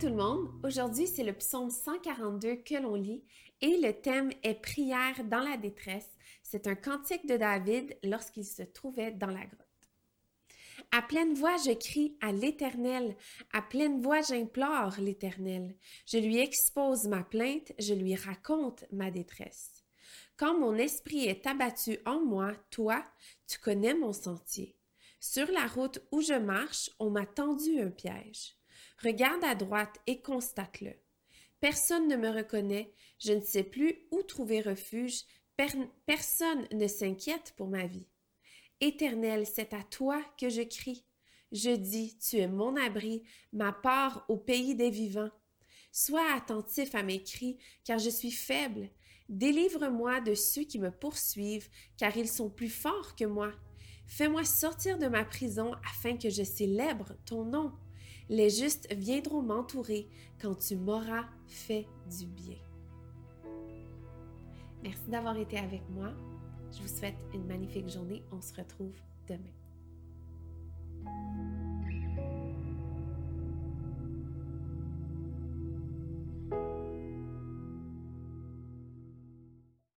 tout le monde. Aujourd'hui, c'est le psaume 142 que l'on lit et le thème est prière dans la détresse. C'est un cantique de David lorsqu'il se trouvait dans la grotte. À pleine voix, je crie à l'Éternel. À pleine voix, j'implore l'Éternel. Je lui expose ma plainte, je lui raconte ma détresse. Quand mon esprit est abattu en moi, toi, tu connais mon sentier. Sur la route où je marche, on m'a tendu un piège. Regarde à droite et constate-le. Personne ne me reconnaît, je ne sais plus où trouver refuge, personne ne s'inquiète pour ma vie. Éternel, c'est à toi que je crie. Je dis, tu es mon abri, ma part au pays des vivants. Sois attentif à mes cris, car je suis faible. Délivre-moi de ceux qui me poursuivent, car ils sont plus forts que moi. Fais-moi sortir de ma prison afin que je célèbre ton nom. Les justes viendront m'entourer quand tu m'auras fait du bien. Merci d'avoir été avec moi. Je vous souhaite une magnifique journée. On se retrouve demain.